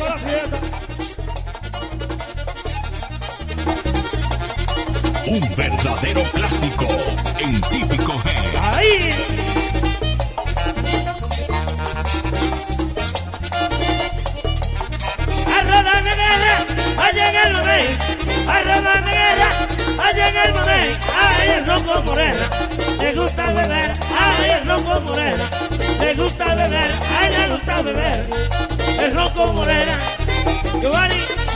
Un verdadero clásico en típico G. ¡Ahí! ¡Arroba negra! ¡Va a llegar el momento! ¡Arroba negra! ¡Va a llegar el momento! ¡Ay, el ronco morena! ¡Me gusta beber! ¡Ay, el ronco morena! ¡Me gusta beber! ¡Ay, me gusta beber! el ronco morena, Giovanni.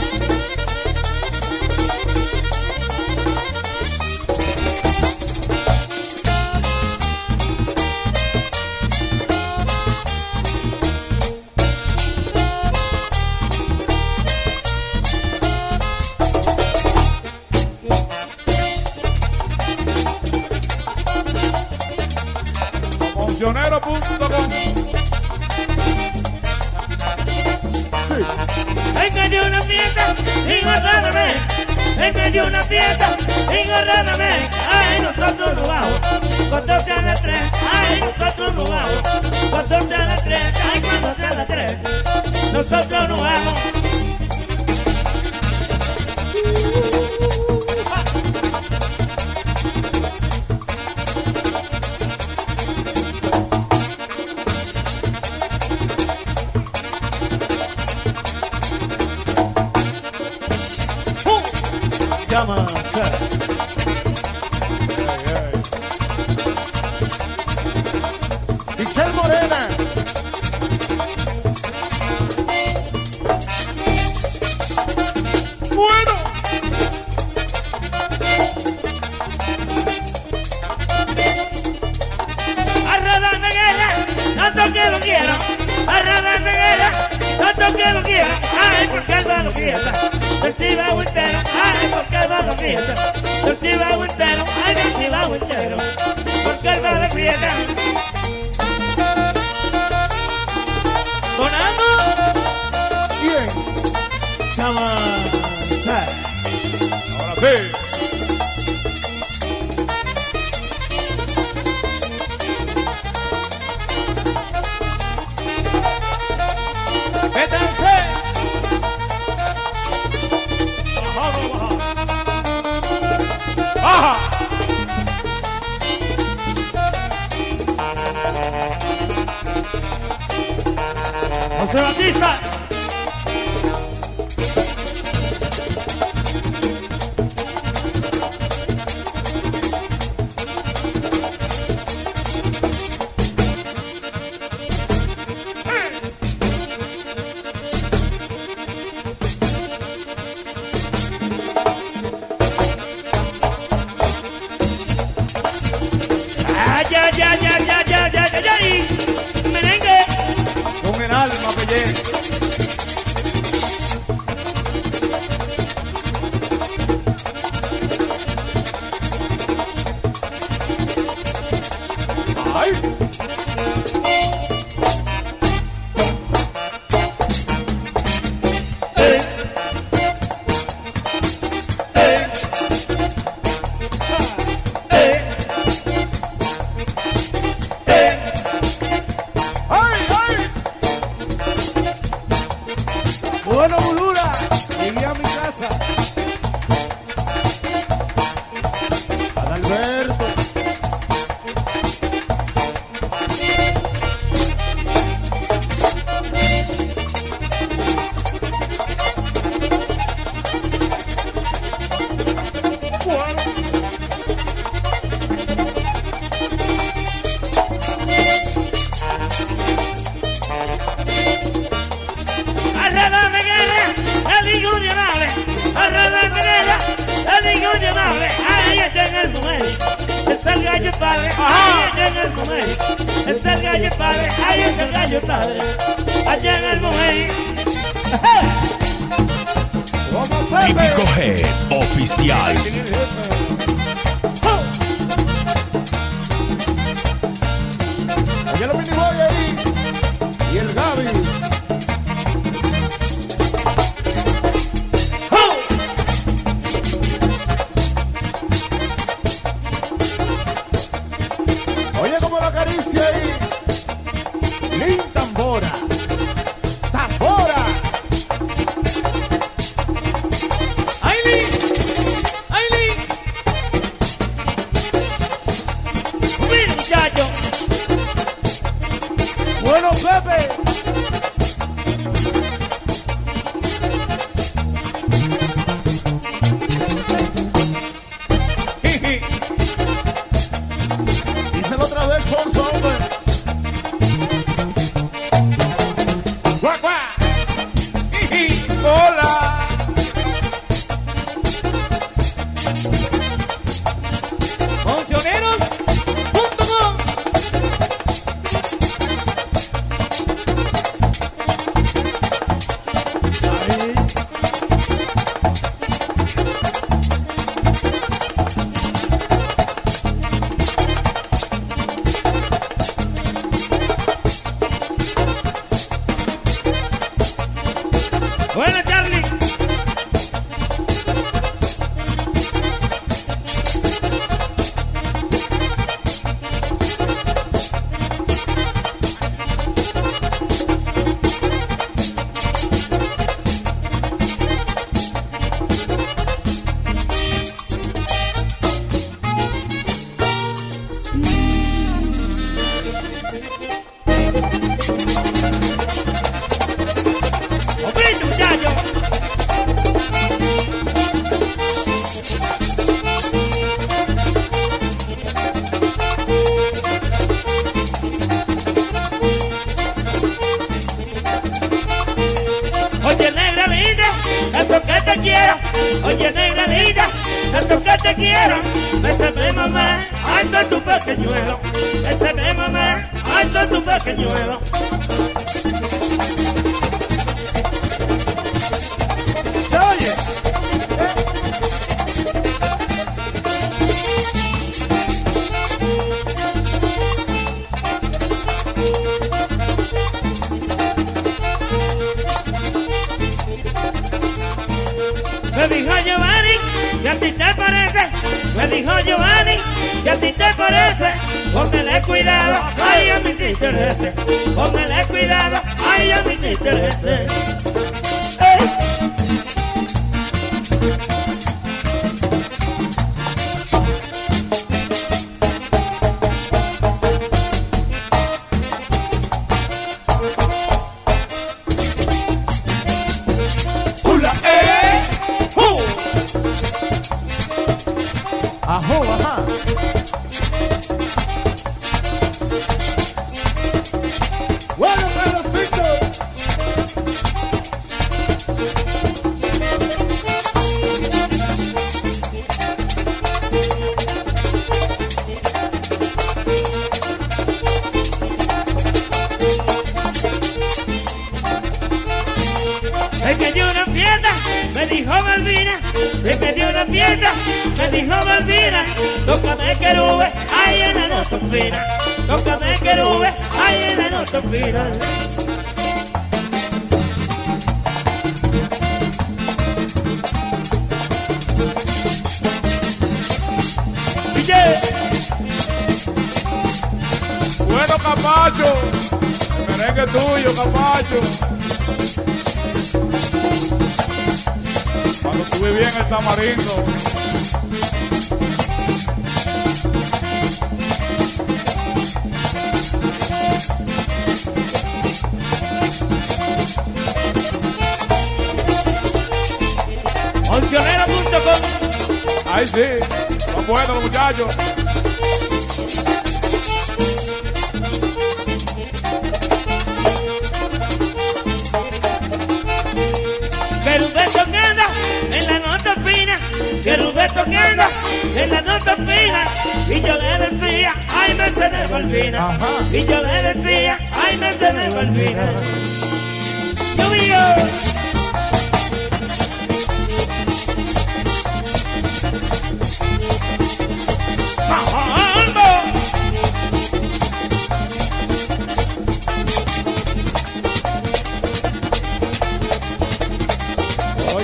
Ay, ay, ay, ay, ay, ay, ay, ay, merengue. Con el alma.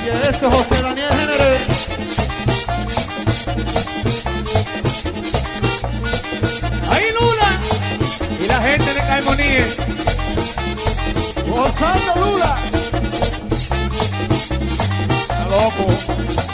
Oye, eso es José Daniel Géneres. Ahí Lula. Y la gente de Carmonía. Gozando Lula. Está loco.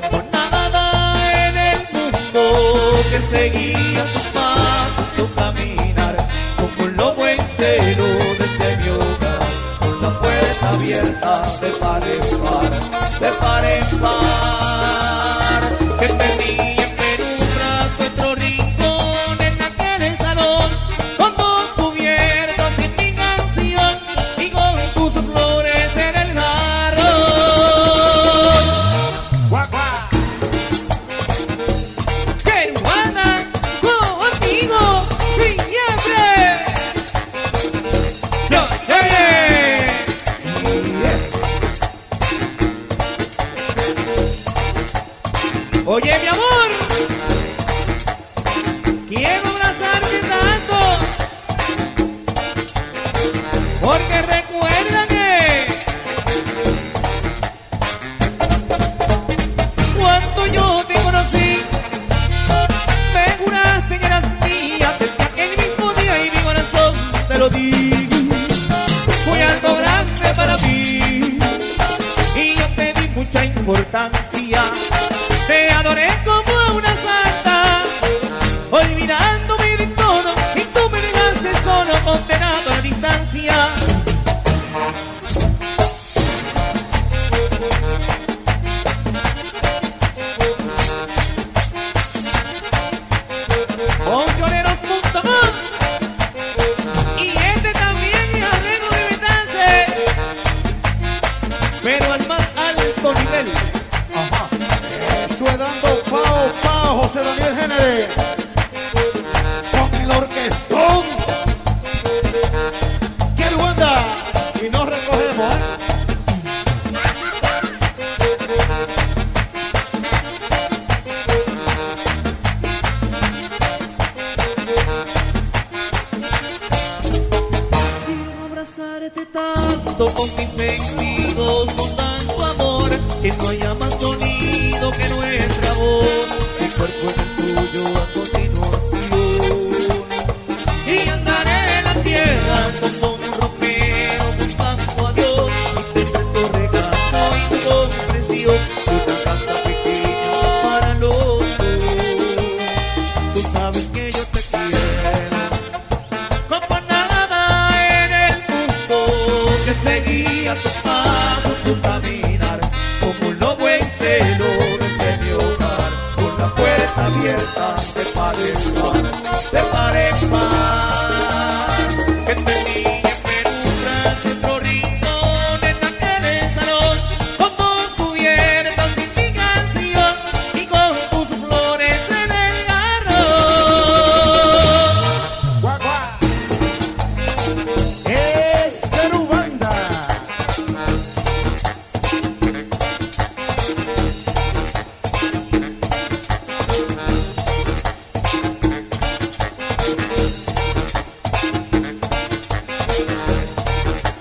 como nada en el mundo que seguía tus pasos, tu caminar, como un lobo en cero desde mi hogar, con la puerta abierta de par en par, de par en par, que tenía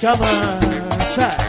Chamaza. Y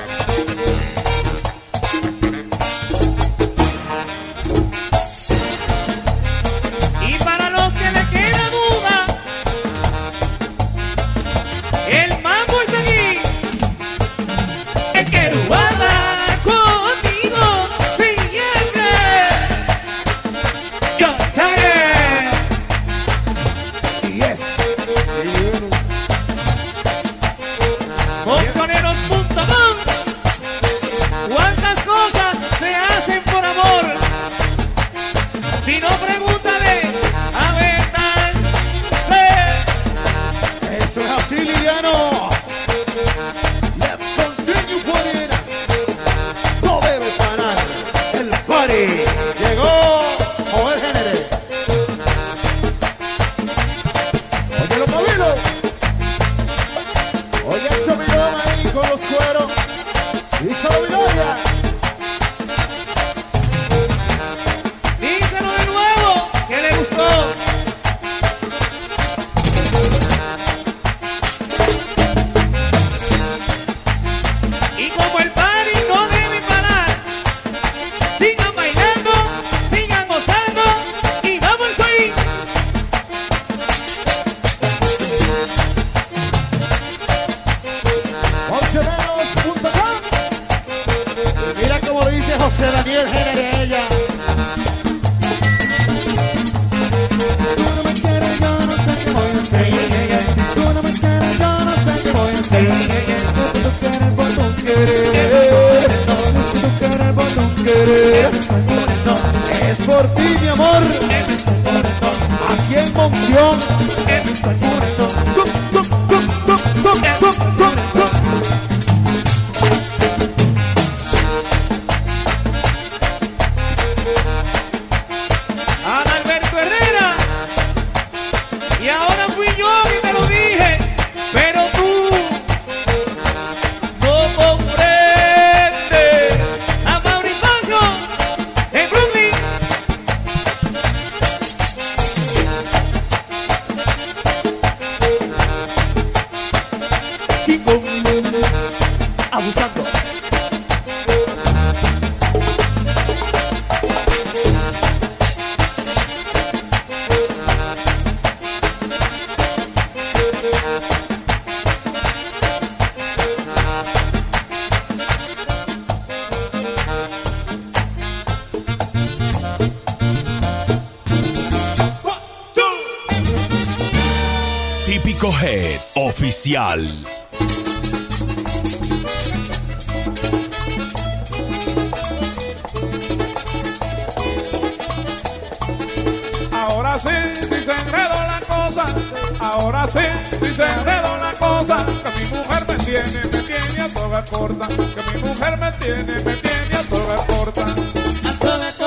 ahora sí, si se enredó la cosa, que mi mujer me tiene, me tiene a toda corta, que mi mujer me tiene, me tiene a toda corta.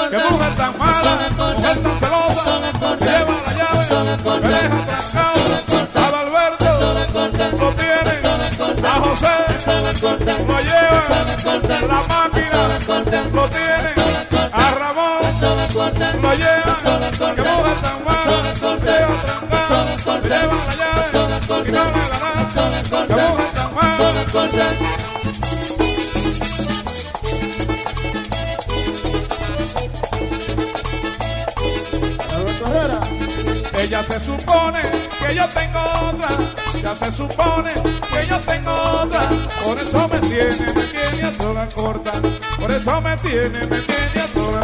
Que mujer tan mala, mujer tan celosa, me lleva la llave, me deja trancado, a Alberto lo tiene, a José lo lleva, la máquina lo tiene, a Ramón lo lleva, que mujer tan mala, tan mala. Ella se supone que yo tengo otra, ya se supone que yo tengo otra, por eso me tiene, me tiene a toda corta, por eso me tiene, me tiene a toda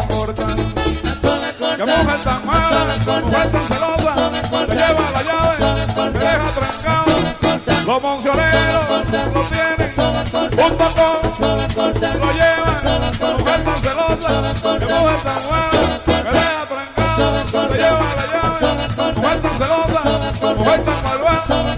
corta. Que mujer tan mala, mujer celosa, me lleva la llave, me deja trancado, los moncioneros lo tienen, junto con, lo llevan, mujer tan celosa, que mujer tan mala, me deja trancado, me lleva la llave, mujer celosa, mujer malvada,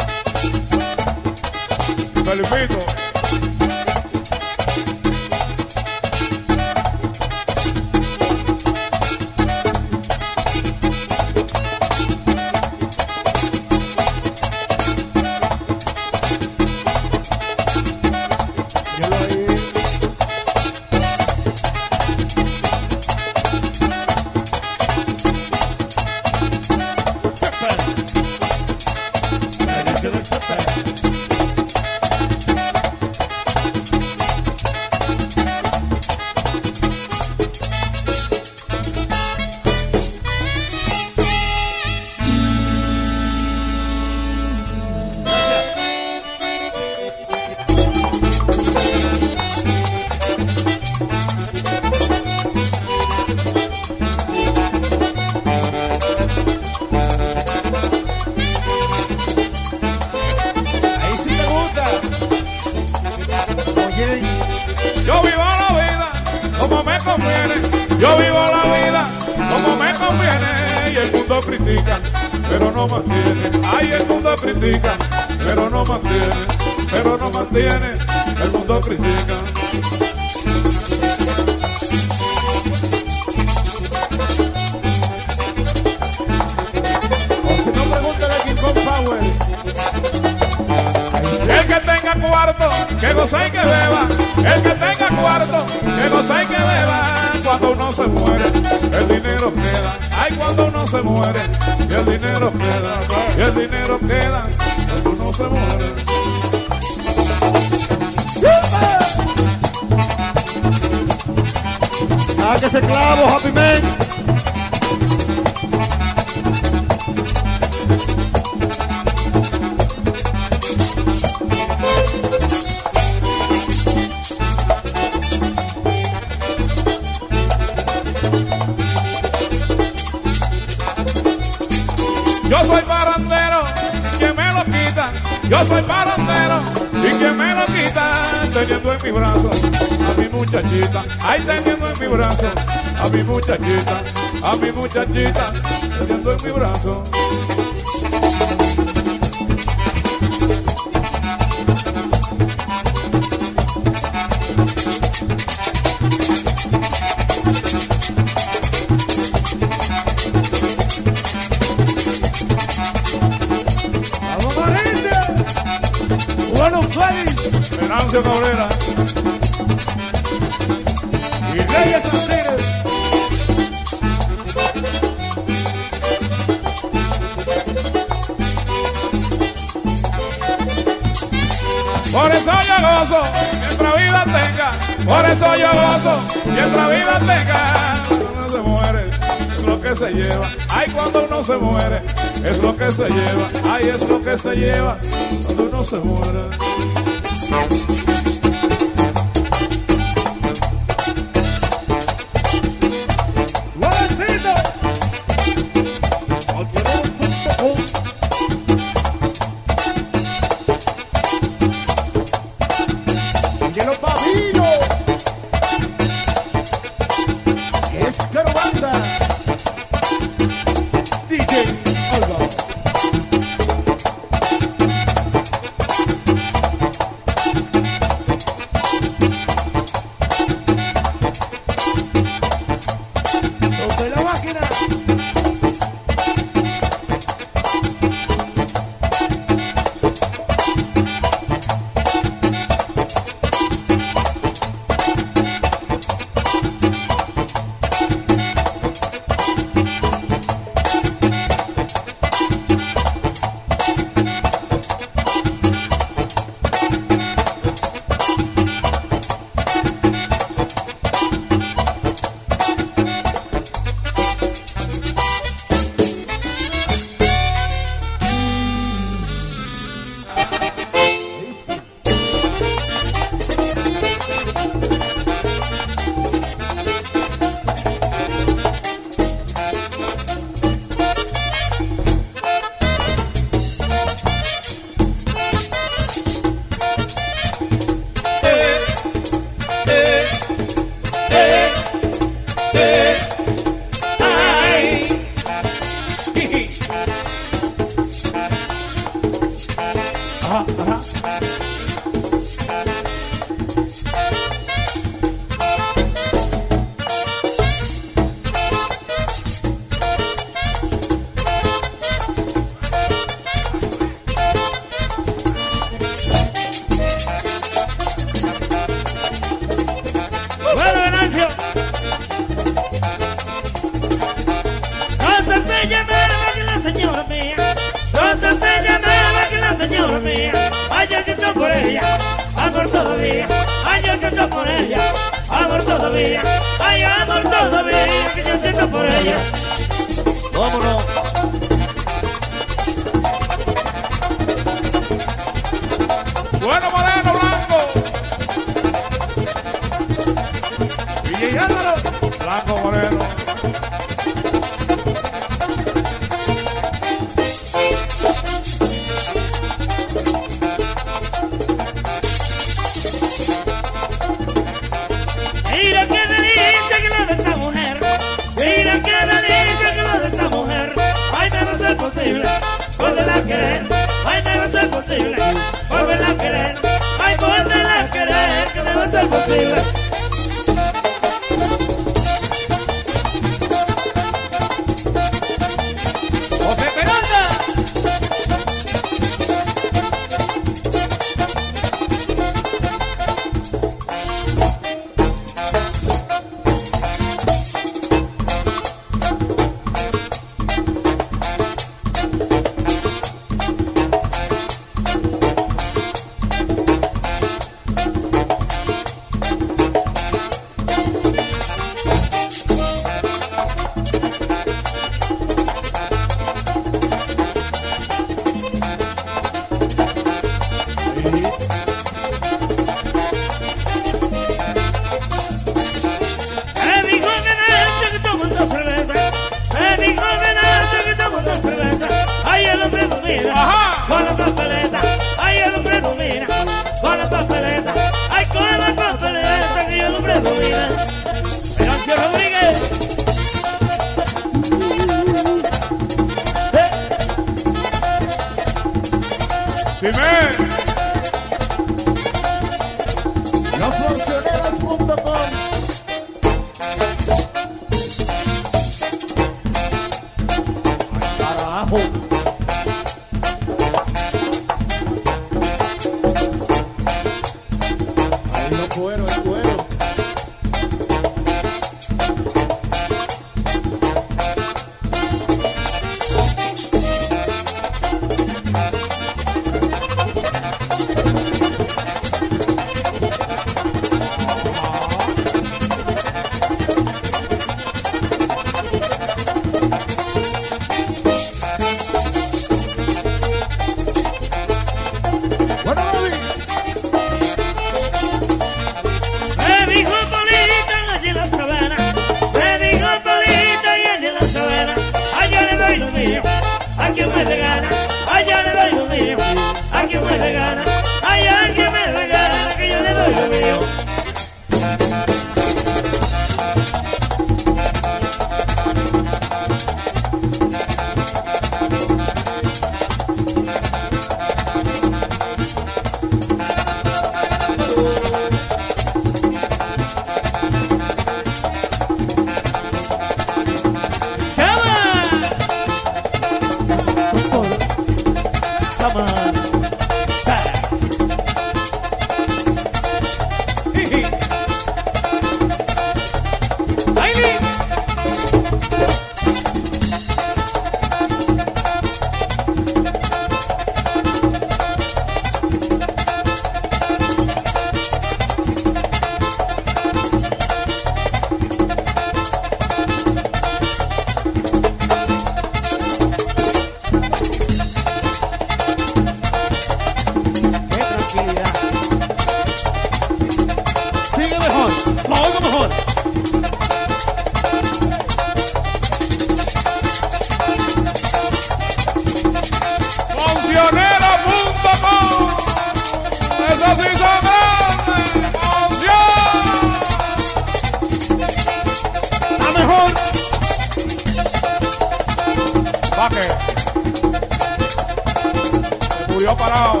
Murió parado.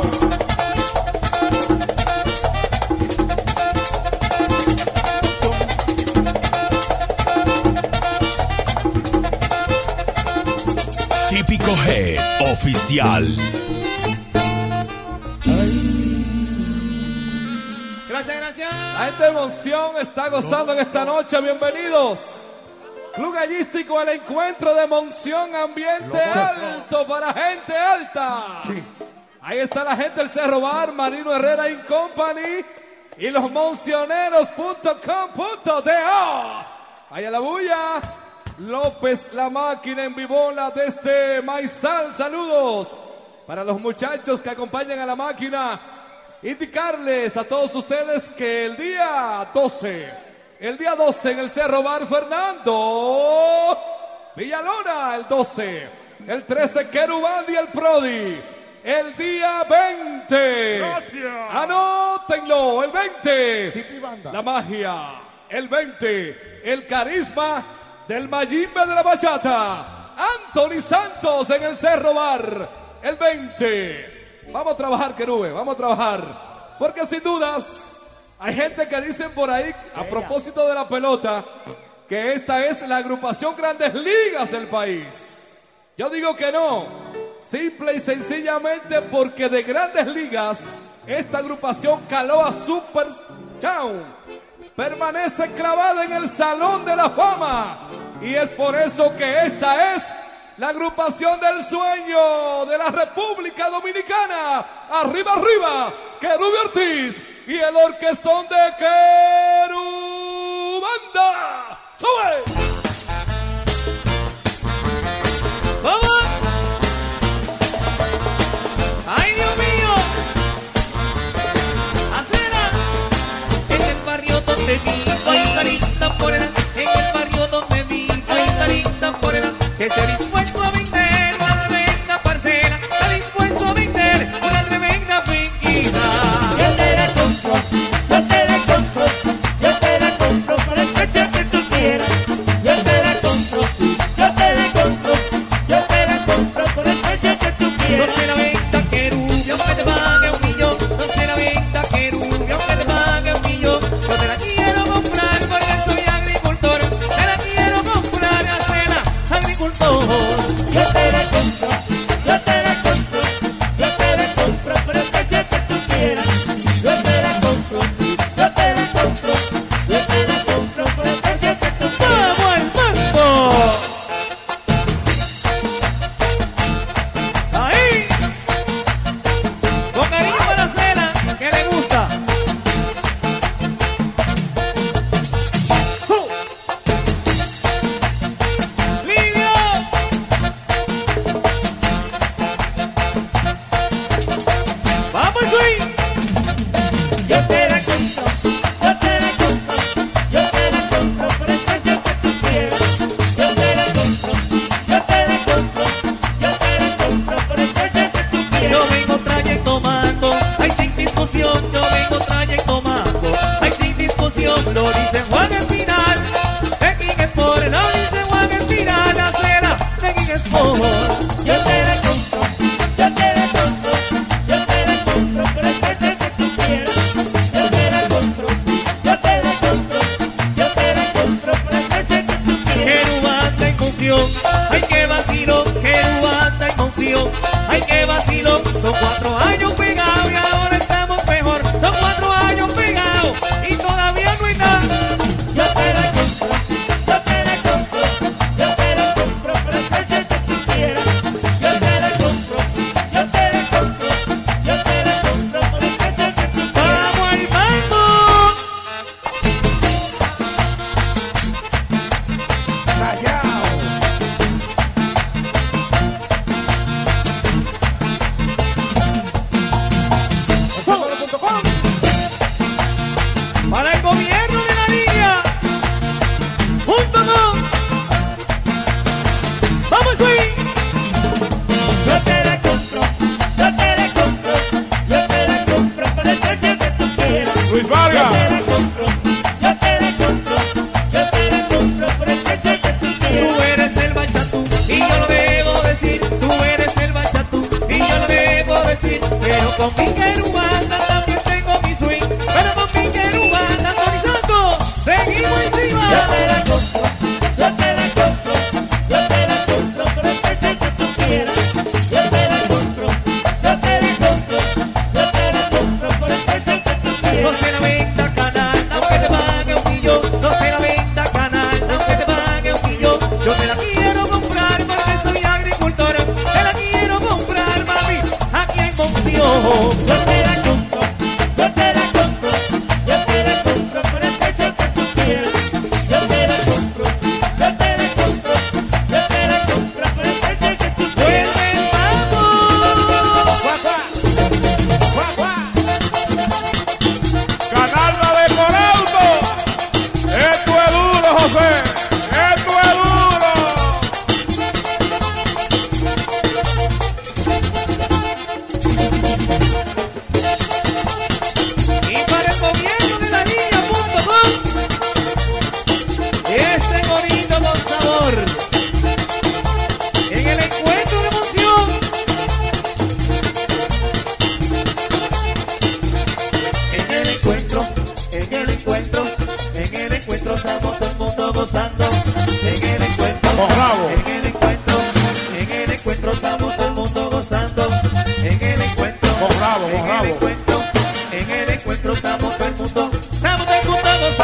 Típico Head Oficial. Gracias, gracias. La gente de Monción está gozando en esta noche. Bienvenidos. Club Gallístico, el encuentro de Monción, ambiente alto para gente alta. Ahí está la gente del Cerro Bar, Marino Herrera in Company y los moncioneros.com.do. Vaya la bulla. López, la máquina en vivola desde Maizal. Saludos para los muchachos que acompañan a la máquina indicarles a todos ustedes que el día 12, el día 12 en el Cerro Bar Fernando, Villalona el 12, el 13 Querubán y el Prodi, el día 20, anótenlo, el 20, la magia, el 20, el carisma del Mayimbe de la Bachata, Anthony Santos en el Cerro Bar, el 20. Vamos a trabajar, Querube, vamos a trabajar. Porque sin dudas, hay gente que dicen por ahí, a propósito de la pelota, que esta es la agrupación Grandes Ligas del país. Yo digo que no. Simple y sencillamente porque de Grandes Ligas, esta agrupación caló a Super Town. Permanece clavada en el Salón de la Fama. Y es por eso que esta es la agrupación del sueño de la República Dominicana. Arriba, arriba, Querubio Ortiz y el orquestón de Querubanda. ¡Sube! ¿Cómo? Una linda morena. En el barrio donde vivo una linda morena. Que se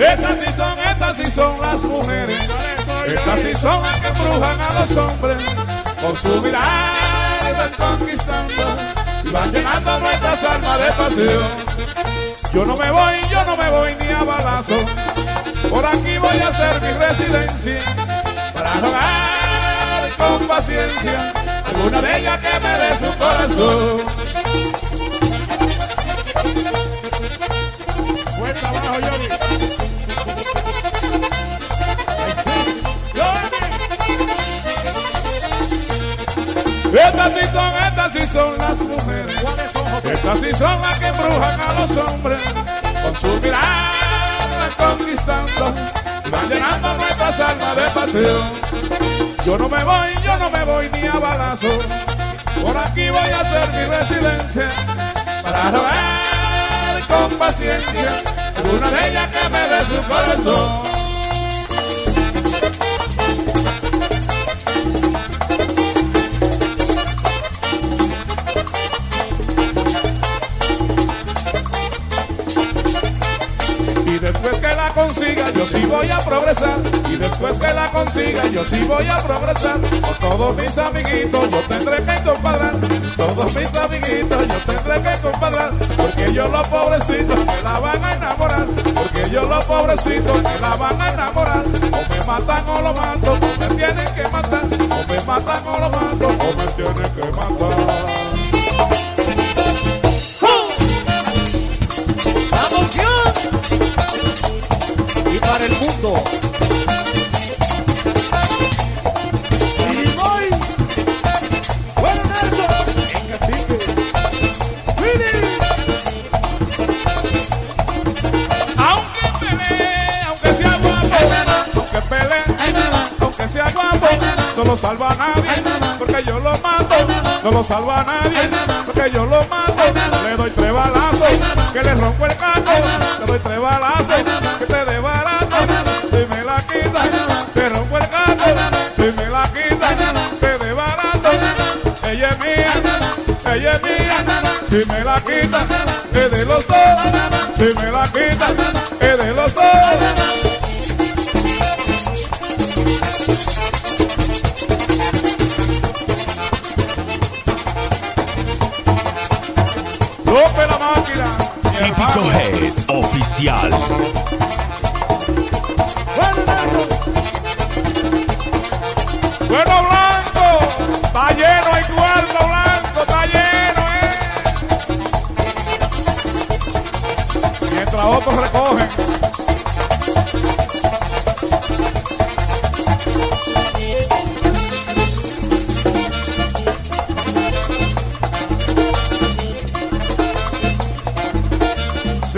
Estas sí son, estas sí son las mujeres. Estas sí son las que embrujan a los hombres. Con su mirada van conquistando y van llenando nuestras almas de pasión. Yo no me voy, yo no me voy ni a balazo. Por aquí voy a hacer mi residencia para rogar con paciencia alguna de ellas que me dé su corazón. Fuerza abajo, Yogi. Estas sí son, estas sí son las mujeres. Estas sí son las que embrujan a los hombres. Con su mirada conquistando. Van llenando nuestras almas de pasión. Yo no me voy, yo no me voy ni a balazo. Por aquí voy a hacer mi residencia. Para robar con paciencia. Una de ellas que me dé su corazón. Y después que la consiga, yo sí voy a progresar. Y después que la consiga, yo sí voy a progresar. Con todos mis amiguitos, yo tendré que compadrar. Todos mis amiguitos, yo tendré que compadrar. Porque yo los pobrecitos que la van a enamorar. Porque yo los pobrecitos que la van a enamorar. O me matan o lo mato, o me tienen que matar. O me matan o lo mato, o me tienen que matar. y para el mundo. Salva a nadie, porque yo lo mato, no lo salva a nadie, porque yo lo mato, le doy tres balazos, que le rompo el caco, le doy tres balazos, que te desbarato, si me la quitas, te rompo el caco, si me la quitas, te desbarato, ella es mía, ella es mía, si me la quitas, es de los dos, si me la quitas,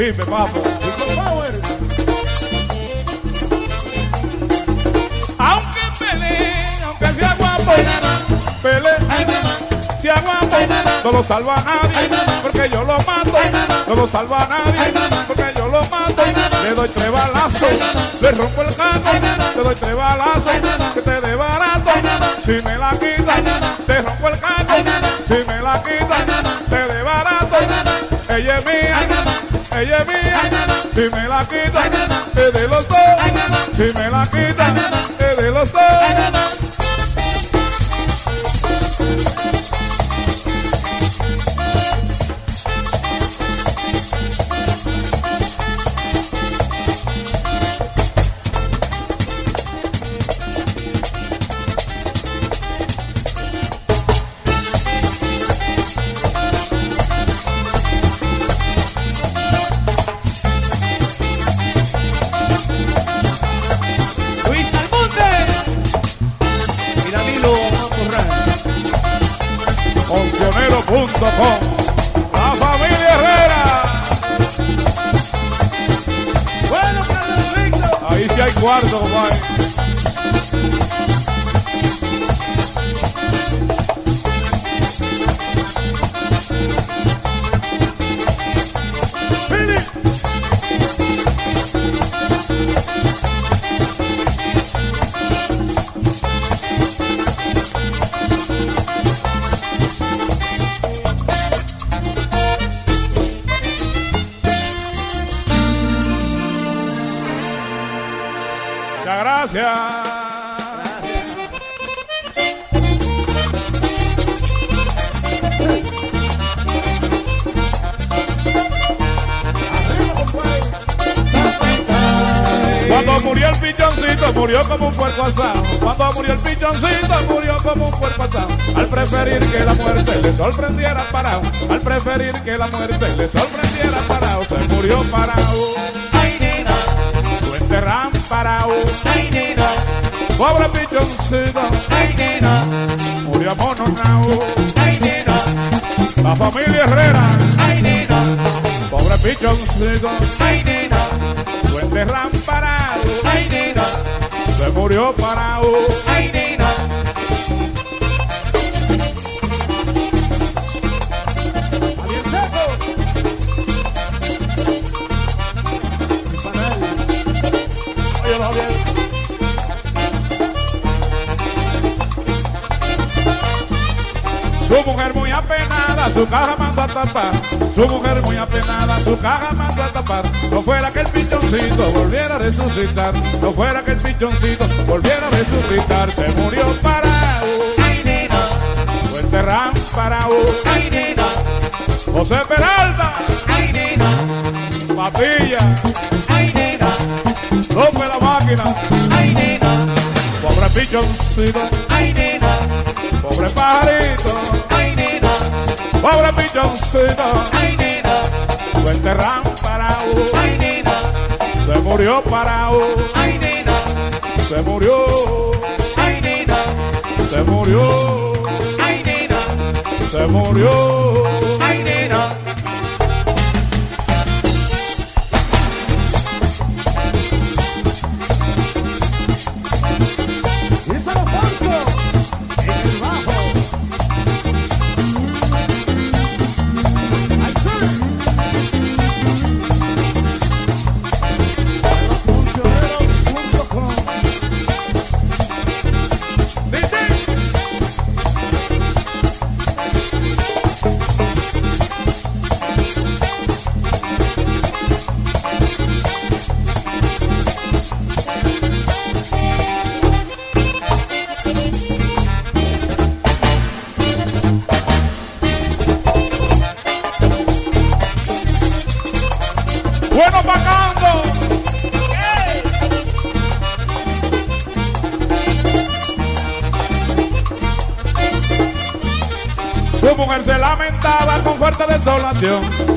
Sí, me papo. Aunque pelee, aunque sea guapo, pelee, sea guapo, no lo salva a nadie, porque yo lo mato, no lo salva a nadie, porque yo lo mato, le doy tres balazos, le rompo el caco, le doy tres balazos, que te desbarato, si me la quitas, te rompo el caco, si me la quitas, te desbarato, ella es mía, ella es mía, si me la quitas, es de los dos, si me la quitas, es de los dos. La familia Herrera. Bueno. Ahí sí hay cuarto, compadre. Pichoncito, ay, nena, murió amononao. ay, nena, La familia Herrera, ay, nena, pobre pichoncito, ay, nena, lo enterran parado. ay, nena, Se murió parado. ay, nena. Su caja mandó a tapar. Su mujer muy apenada, su caja mandó a tapar. No fuera que el pichoncito volviera a resucitar. No fuera que el pichoncito volviera a resucitar. Se murió parado, Ay, nena, lo enterran parado. ay, nena, José Peralta, ay, nena, Patilla, ay, nena, López la máquina. ay, nena, Pobre pichoncito, ay, nena, pobre pajarito. ay, nena, Pobre pichoncito, ay, nena, lo enterran parado. ay, nena, Se murió parado, ay, nena, se murió, ay, nena, se murió, ay, nena, se murió.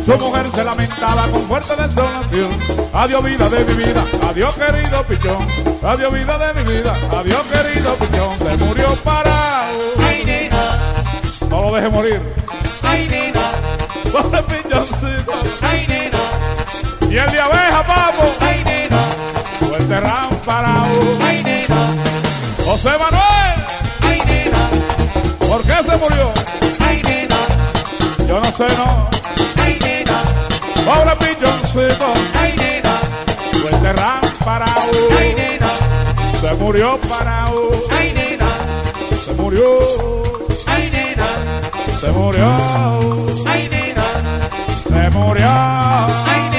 Su mujer se lamentaba con fuerte desolación. Adiós vida de mi vida, adiós querido pichón. Adiós vida de mi vida, adiós querido pichón. Se murió parado. Ay, nena, No lo deje morir. ay, nena, Pobre pichoncito. ay, nena, Y el de abeja, papo. ay, nena, Lo enterran parado. ay, nena, José Manuel. ay, nena, ¿Por qué se murió? ay, nena, Yo no sé, no. Ay, nena, ay, nena, Se murió parado. ay, nena, Se murió. ay, nena, Se murió. ay, nena, Se murió. ay, nena.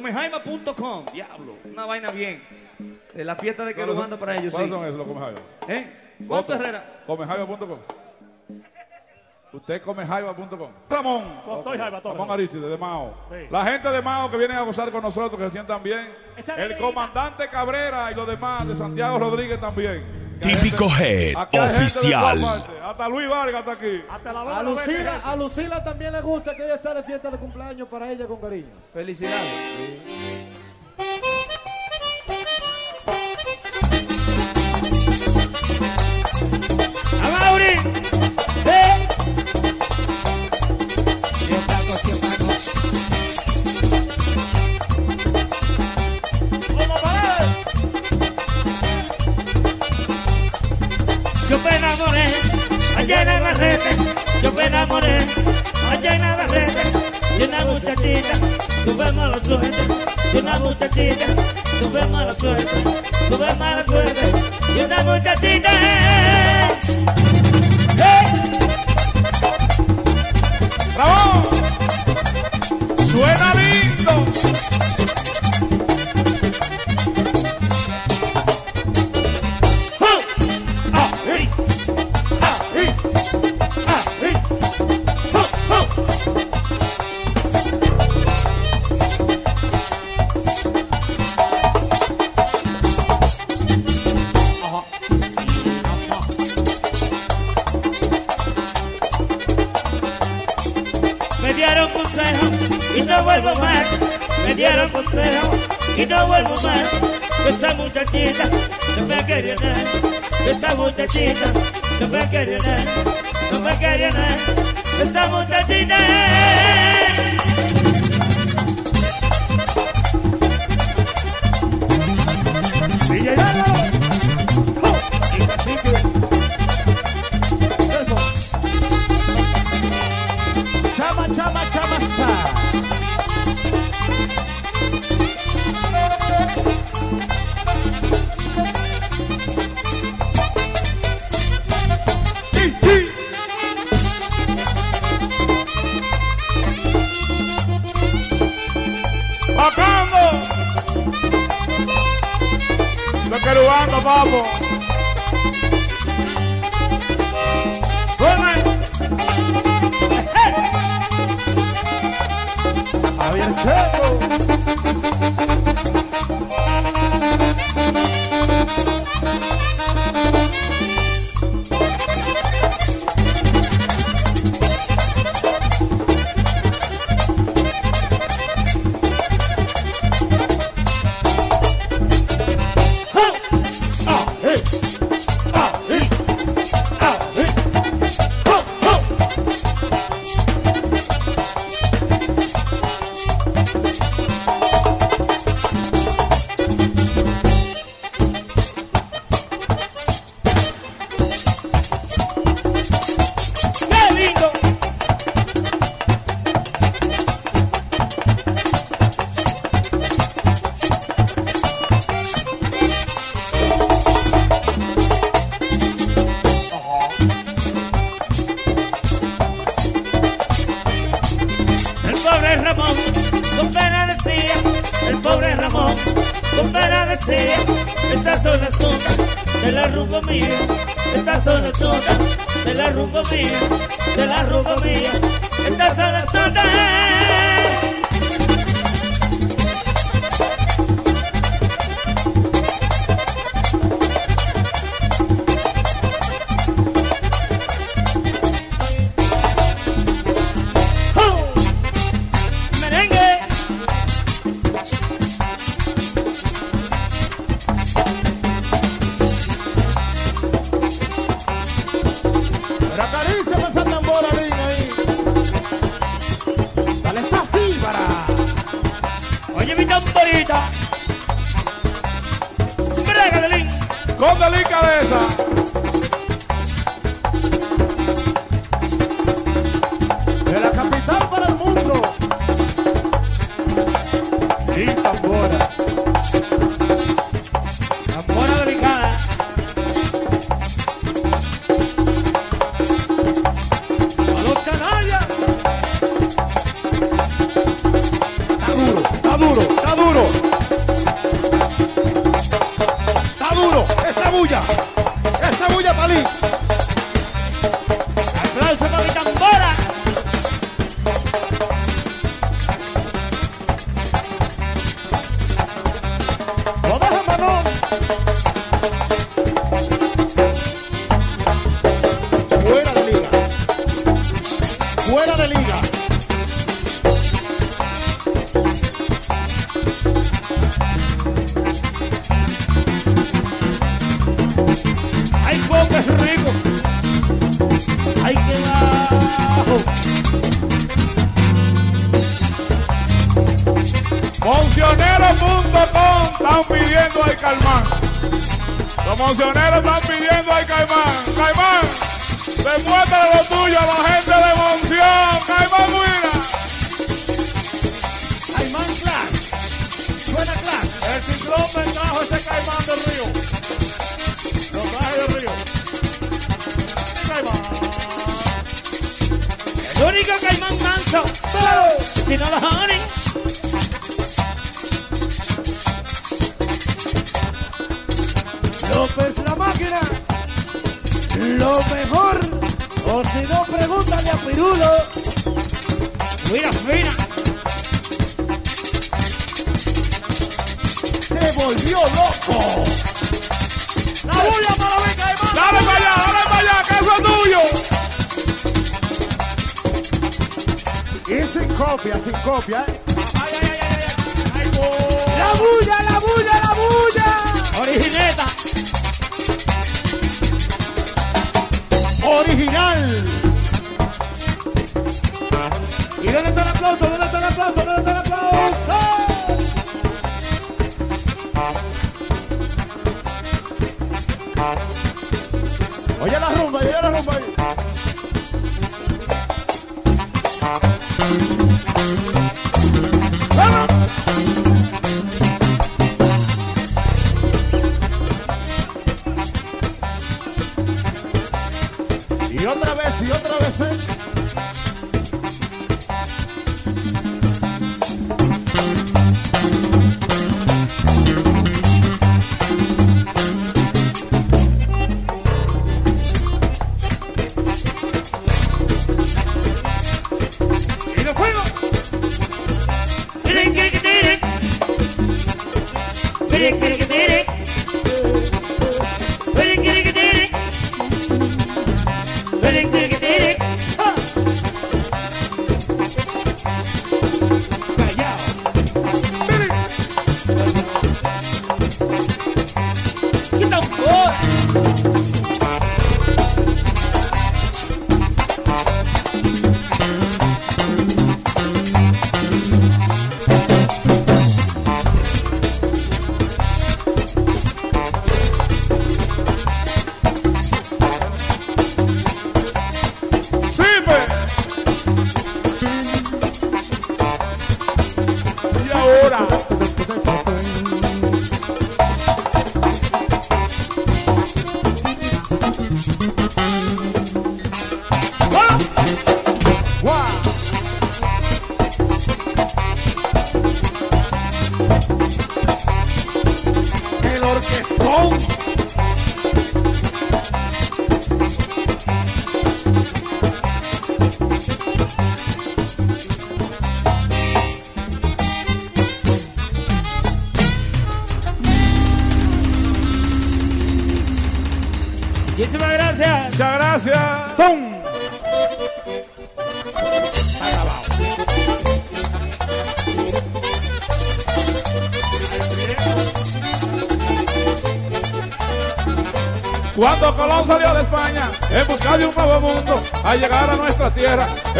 Demás. Los comejaima.com, diablo, una vaina bien. De la fiesta de que lo manda para ellos, sí. ¿Cuáles son esos, los comejaiba? ¿Eh? ¿Cuánto Otro. Herrera? Comejaiba.com. Usted comejaiba.com. Ramón. Estoy Jaiba, todo. Ramón Aristide de Mao. Sí. La gente de Mao que viene a gozar con nosotros, que se sientan bien. Esa El comandante Cabrera y los demás de Santiago Rodríguez también. Típico Head Oficial. Hasta Luis Vargas está aquí. Hasta la A Lucila, a Lucila también le gusta que ella esté de fiesta de cumpleaños para ella con cariño. Felicidades. ¡A yo me enamoré, allá en red, de una muchachita, tuve mala suerte, de una muchachita, tuve mala suerte, tuve mala suerte, de una muchachita. Esa muchachita no me quería nada. No me quería nada. Esa muchachita. DJ Con delicadeza.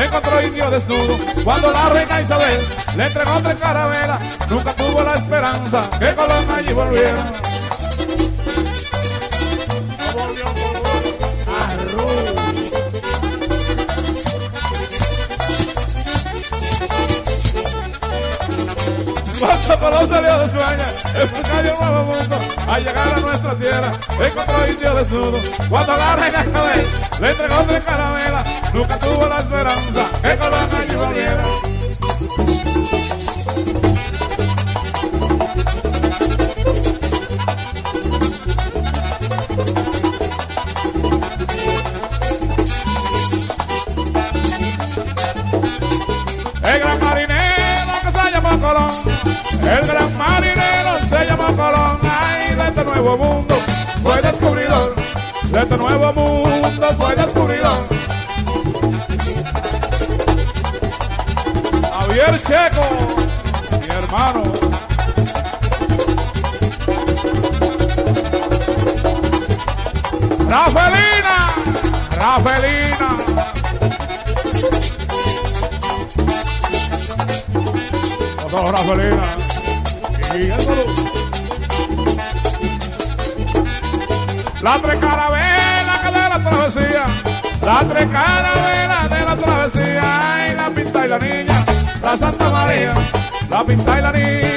encontró indio desnudo. Cuando la reina Isabel le entregó tres carabelas, nunca tuvo la esperanza que Colón allí volviera. Cuando Colón salió de España, el un nuevo mundo, a llegar a nuestra tierra, encontró indio desnudo. Cuando la reina Isabel le entregó tres carabelas, nunca tuvo la esperanza que Colón allí volviera. hermano. Rafaelina, Rafaelina. Nosotros Rafaelina. La tres que de la travesía. La tres. Lapping Thailandese.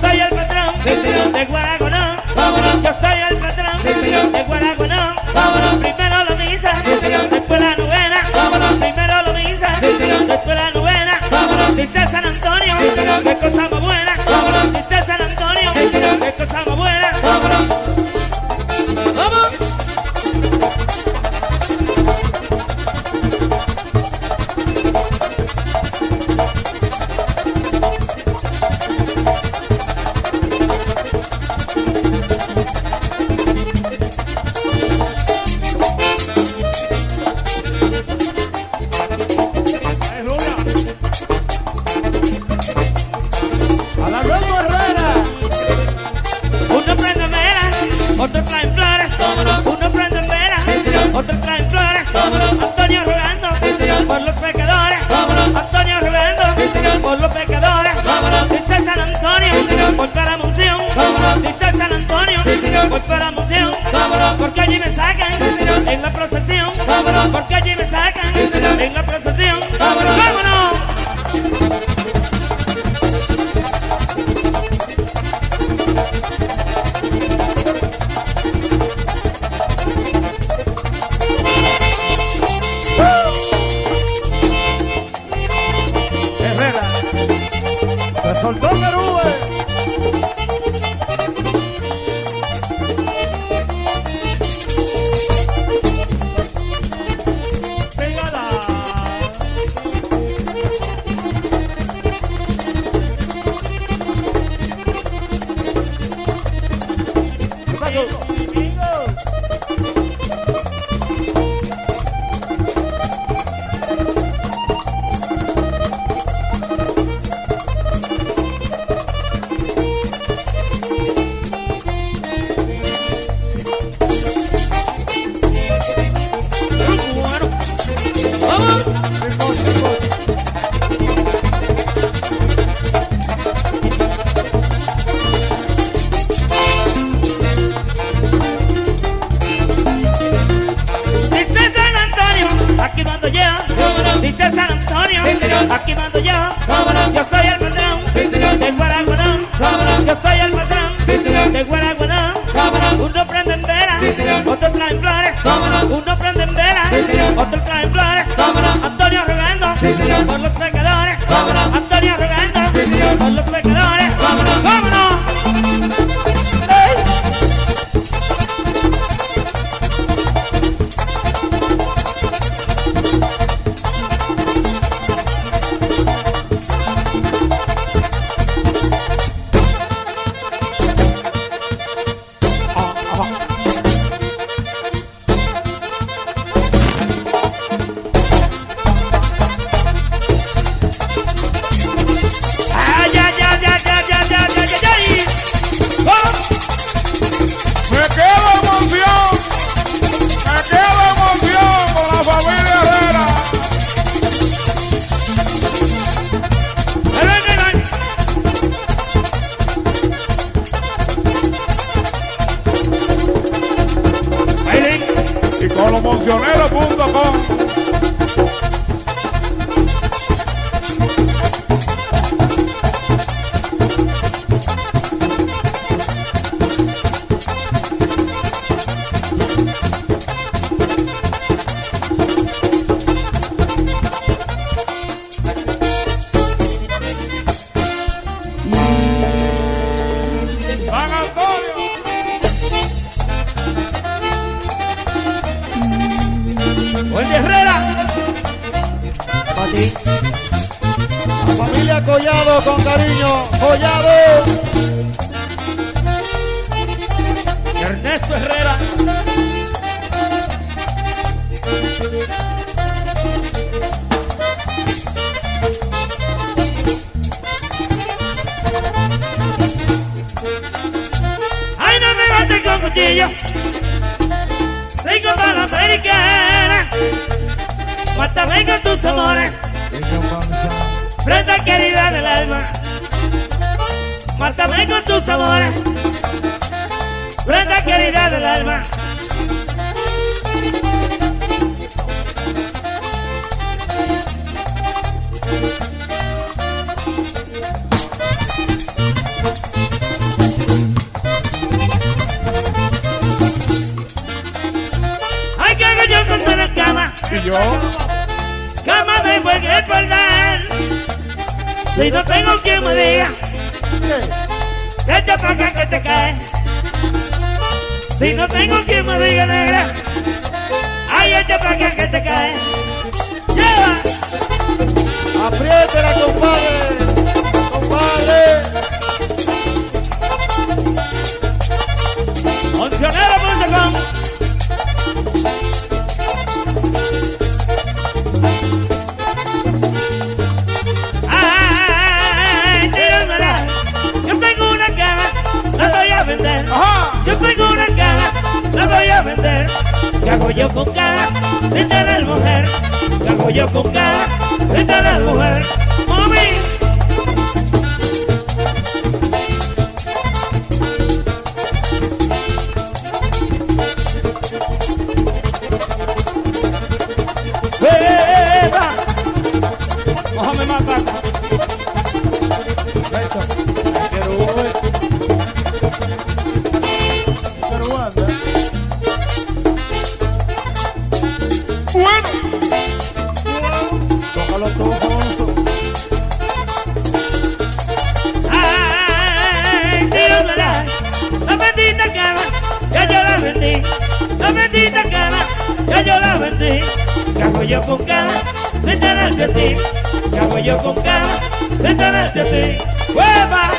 soy el patrón, sí, señor. de Guaragonón. Vámonos. Yo soy el patrón, sí, señor. de Guaragonón. Vámonos. Primero la misa, sí, señor. después la novena. Vámonos. Primero la misa, sí, señor. después la novena. Vámonos. Dice San Antonio, sí, qué cosa yo la vendí, cago yo con K, vete en de ti, cago yo con K, vete en de ti, hueva.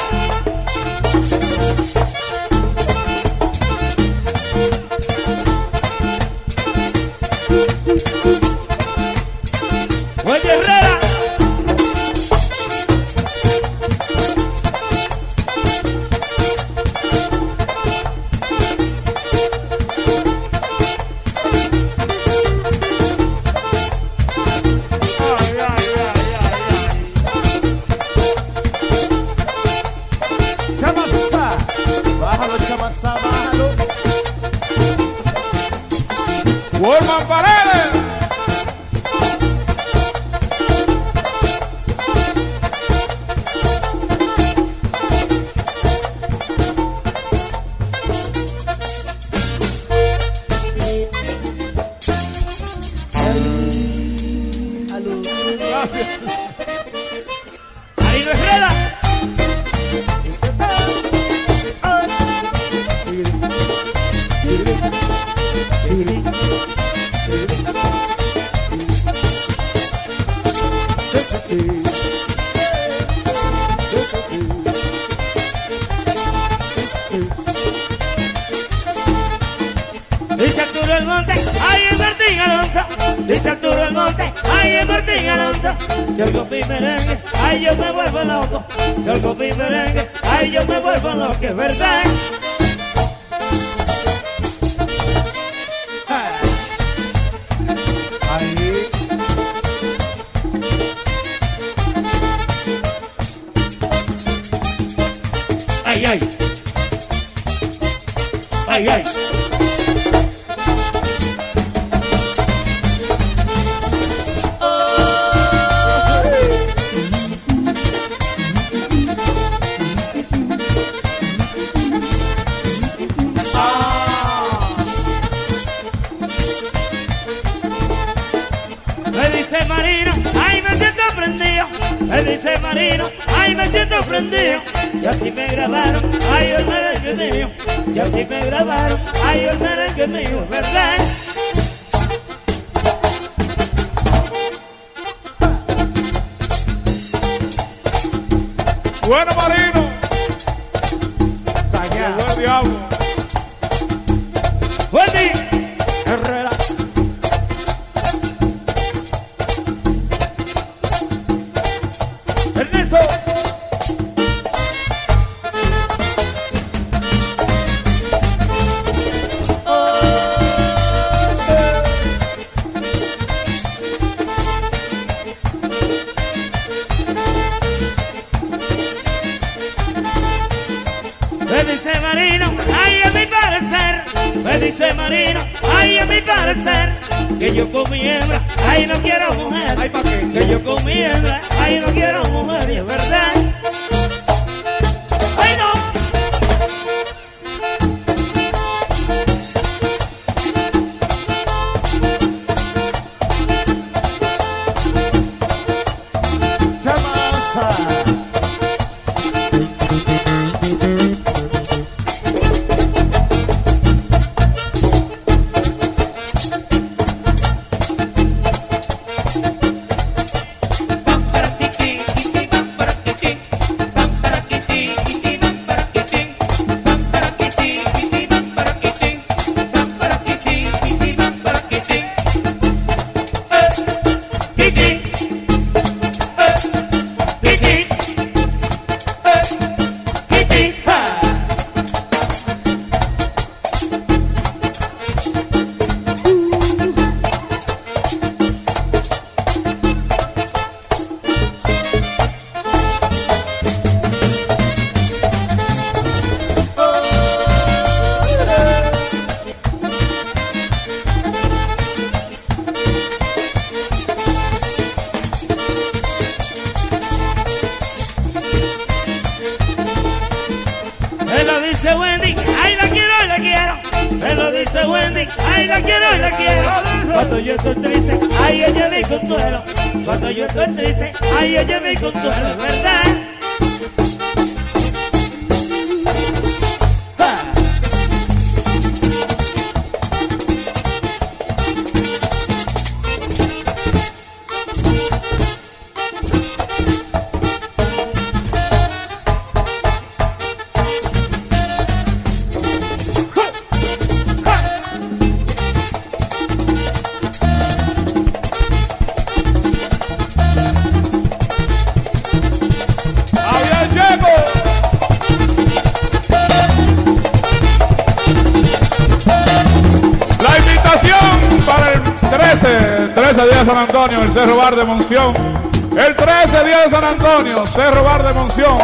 que yo comiera. Ay, no quiero mujer, es verdad. Cerro Bar de Monción,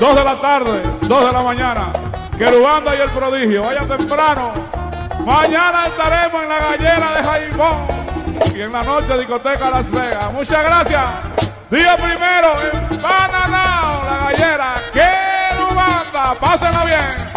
2 de la tarde, 2 de la mañana. Querubanda y el prodigio, vaya temprano. Mañana estaremos en la gallera de Jaimón y en la noche discoteca Las Vegas. Muchas gracias. Día primero en Panamá, la gallera. Querubanda, pásenla bien.